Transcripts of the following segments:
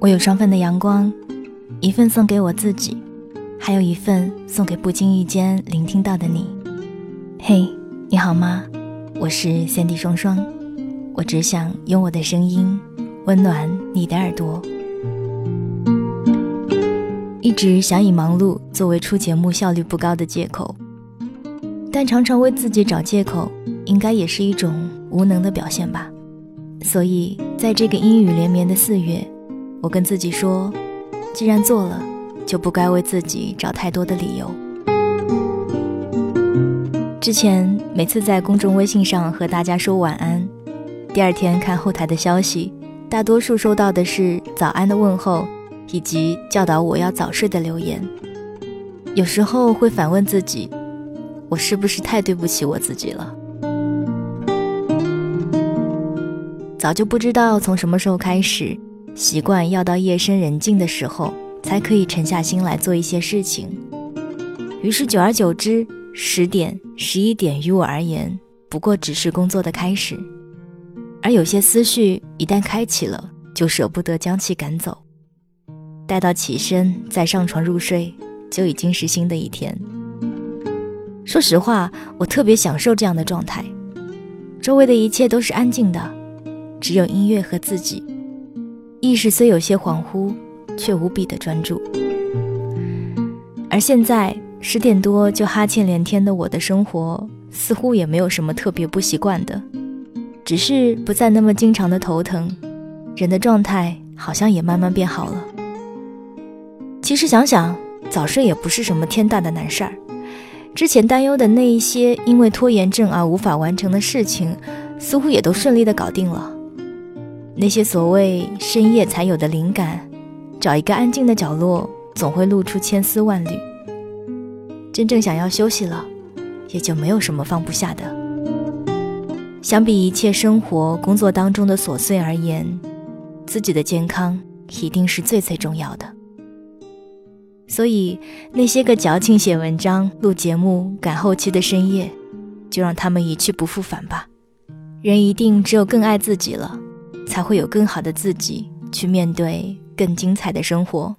我有双份的阳光，一份送给我自己，还有一份送给不经意间聆听到的你。嘿，你好吗？我是三 D 双双，我只想用我的声音温暖你的耳朵。一直想以忙碌作为出节目效率不高的借口，但常常为自己找借口，应该也是一种无能的表现吧。所以，在这个阴雨连绵的四月。我跟自己说，既然做了，就不该为自己找太多的理由。之前每次在公众微信上和大家说晚安，第二天看后台的消息，大多数收到的是早安的问候，以及教导我要早睡的留言。有时候会反问自己，我是不是太对不起我自己了？早就不知道从什么时候开始。习惯要到夜深人静的时候，才可以沉下心来做一些事情。于是久而久之，十点、十一点于我而言，不过只是工作的开始。而有些思绪一旦开启了，就舍不得将其赶走。待到起身再上床入睡，就已经是新的一天。说实话，我特别享受这样的状态，周围的一切都是安静的，只有音乐和自己。意识虽有些恍惚，却无比的专注。而现在十点多就哈欠连天的我的生活，似乎也没有什么特别不习惯的，只是不再那么经常的头疼，人的状态好像也慢慢变好了。其实想想，早睡也不是什么天大的难事儿，之前担忧的那一些因为拖延症而无法完成的事情，似乎也都顺利的搞定了。那些所谓深夜才有的灵感，找一个安静的角落，总会露出千丝万缕。真正想要休息了，也就没有什么放不下的。相比一切生活、工作当中的琐碎而言，自己的健康一定是最最重要的。所以，那些个矫情写文章、录节目、赶后期的深夜，就让他们一去不复返吧。人一定只有更爱自己了。才会有更好的自己去面对更精彩的生活。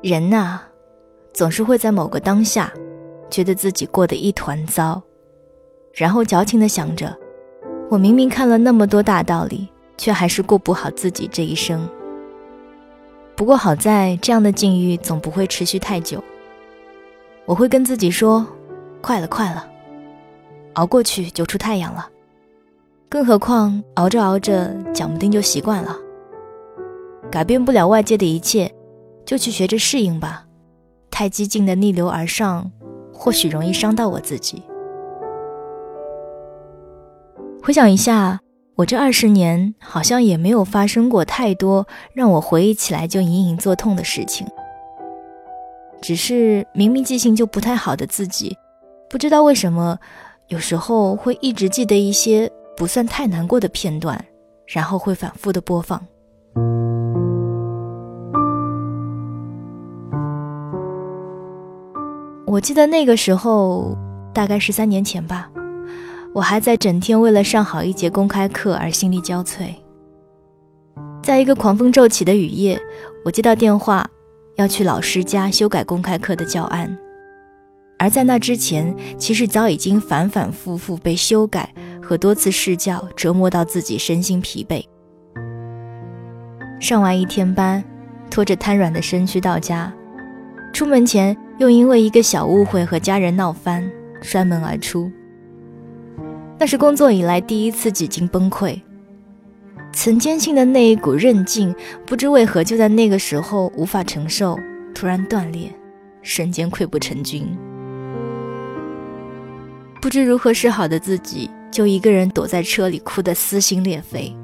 人呐，总是会在某个当下，觉得自己过得一团糟，然后矫情的想着：我明明看了那么多大道理，却还是过不好自己这一生。不过好在这样的境遇总不会持续太久。我会跟自己说：“快了，快了，熬过去就出太阳了。”更何况熬着熬着，讲不定就习惯了。改变不了外界的一切，就去学着适应吧。太激进的逆流而上，或许容易伤到我自己。回想一下。我这二十年好像也没有发生过太多让我回忆起来就隐隐作痛的事情，只是明明记性就不太好的自己，不知道为什么有时候会一直记得一些不算太难过的片段，然后会反复的播放。我记得那个时候大概是三年前吧。我还在整天为了上好一节公开课而心力交瘁。在一个狂风骤起的雨夜，我接到电话，要去老师家修改公开课的教案。而在那之前，其实早已经反反复复被修改和多次试教折磨到自己身心疲惫。上完一天班，拖着瘫软的身躯到家，出门前又因为一个小误会和家人闹翻，摔门而出。那是工作以来第一次几近崩溃，曾坚信的那一股韧劲，不知为何就在那个时候无法承受，突然断裂，瞬间溃不成军。不知如何是好的自己，就一个人躲在车里哭得撕心裂肺。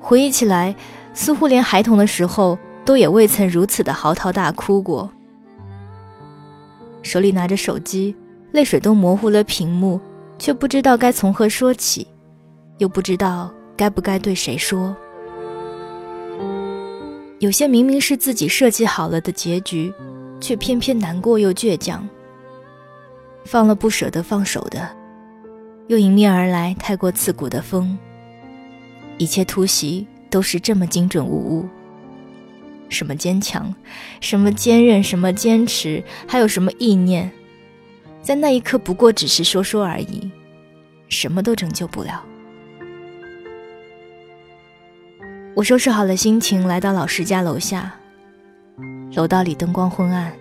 回忆起来，似乎连孩童的时候都也未曾如此的嚎啕大哭过。手里拿着手机，泪水都模糊了屏幕，却不知道该从何说起，又不知道该不该对谁说。有些明明是自己设计好了的结局，却偏偏难过又倔强。放了不舍得放手的，又迎面而来太过刺骨的风。一切突袭都是这么精准无误。什么坚强，什么坚韧，什么坚持，还有什么意念，在那一刻不过只是说说而已，什么都拯救不了。我收拾好了心情，来到老师家楼下。楼道里灯光昏暗，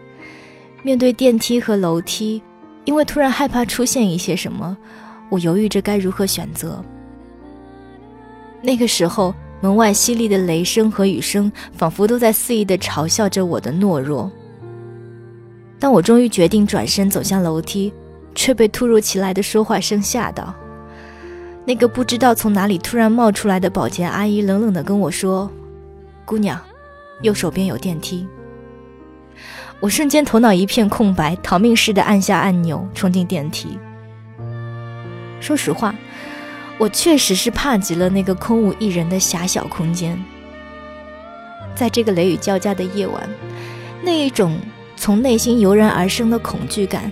面对电梯和楼梯，因为突然害怕出现一些什么，我犹豫着该如何选择。那个时候。门外犀利的雷声和雨声，仿佛都在肆意地嘲笑着我的懦弱。但我终于决定转身走向楼梯，却被突如其来的说话声吓到。那个不知道从哪里突然冒出来的保洁阿姨冷冷地跟我说：“姑娘，右手边有电梯。”我瞬间头脑一片空白，逃命似的按下按钮，冲进电梯。说实话。我确实是怕极了那个空无一人的狭小空间，在这个雷雨交加的夜晚，那一种从内心油然而生的恐惧感，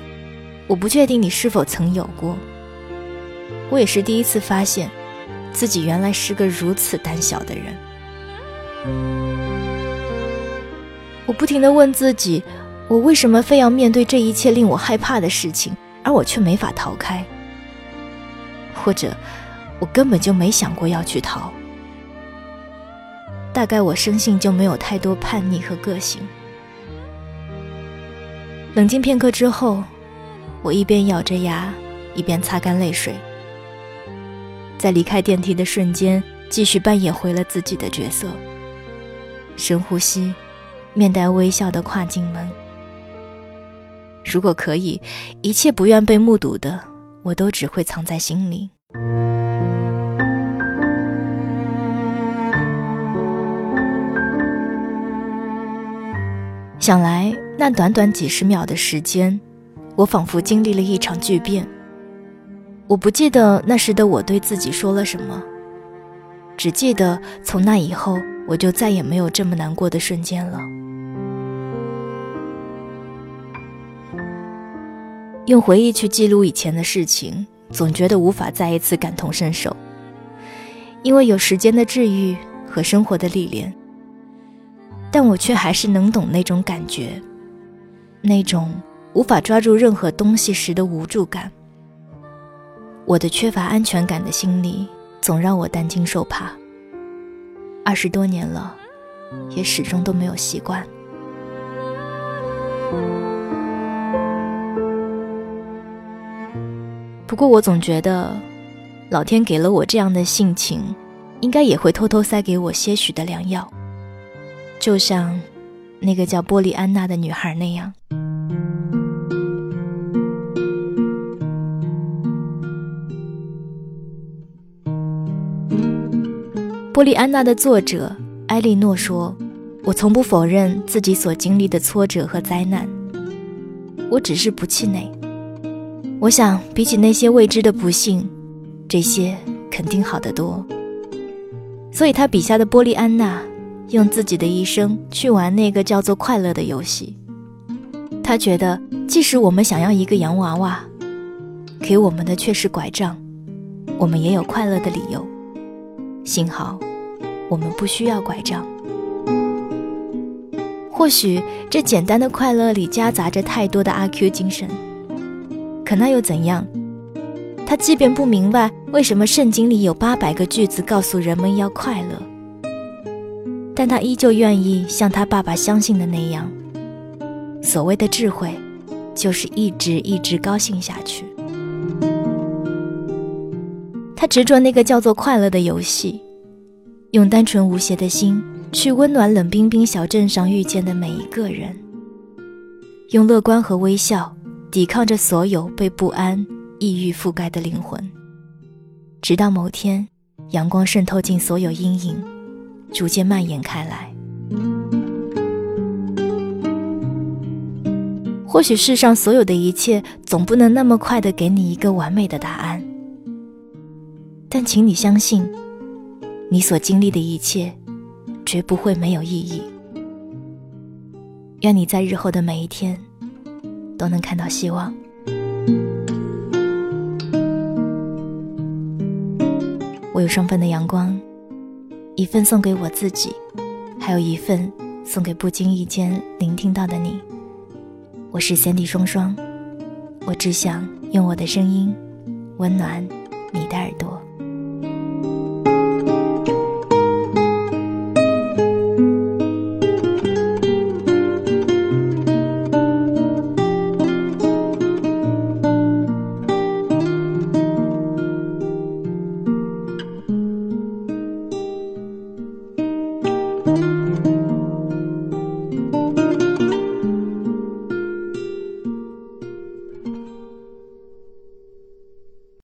我不确定你是否曾有过。我也是第一次发现，自己原来是个如此胆小的人。我不停地问自己，我为什么非要面对这一切令我害怕的事情，而我却没法逃开？或者？我根本就没想过要去逃，大概我生性就没有太多叛逆和个性。冷静片刻之后，我一边咬着牙，一边擦干泪水，在离开电梯的瞬间，继续扮演回了自己的角色。深呼吸，面带微笑的跨进门。如果可以，一切不愿被目睹的，我都只会藏在心里。想来，那短短几十秒的时间，我仿佛经历了一场巨变。我不记得那时的我对自己说了什么，只记得从那以后，我就再也没有这么难过的瞬间了。用回忆去记录以前的事情，总觉得无法再一次感同身受，因为有时间的治愈和生活的历练。但我却还是能懂那种感觉，那种无法抓住任何东西时的无助感。我的缺乏安全感的心理，总让我担惊受怕。二十多年了，也始终都没有习惯。不过我总觉得，老天给了我这样的性情，应该也会偷偷塞给我些许的良药。就像那个叫波利安娜的女孩那样，波利安娜的作者埃莉诺说：“我从不否认自己所经历的挫折和灾难，我只是不气馁。我想，比起那些未知的不幸，这些肯定好得多。所以，他笔下的波利安娜。”用自己的一生去玩那个叫做快乐的游戏。他觉得，即使我们想要一个洋娃娃，给我们的却是拐杖，我们也有快乐的理由。幸好，我们不需要拐杖。或许这简单的快乐里夹杂着太多的阿 Q 精神，可那又怎样？他即便不明白为什么圣经里有八百个句子告诉人们要快乐。但他依旧愿意像他爸爸相信的那样，所谓的智慧，就是一直一直高兴下去。他执着那个叫做快乐的游戏，用单纯无邪的心去温暖冷冰冰小镇上遇见的每一个人，用乐观和微笑抵抗着所有被不安、抑郁覆盖的灵魂，直到某天，阳光渗透进所有阴影，逐渐蔓延开来。或许世上所有的一切总不能那么快的给你一个完美的答案，但请你相信，你所经历的一切绝不会没有意义。愿你在日后的每一天都能看到希望。我有双份的阳光，一份送给我自己，还有一份送给不经意间聆听到的你。我是三 D 双双，我只想用我的声音温暖你的耳朵。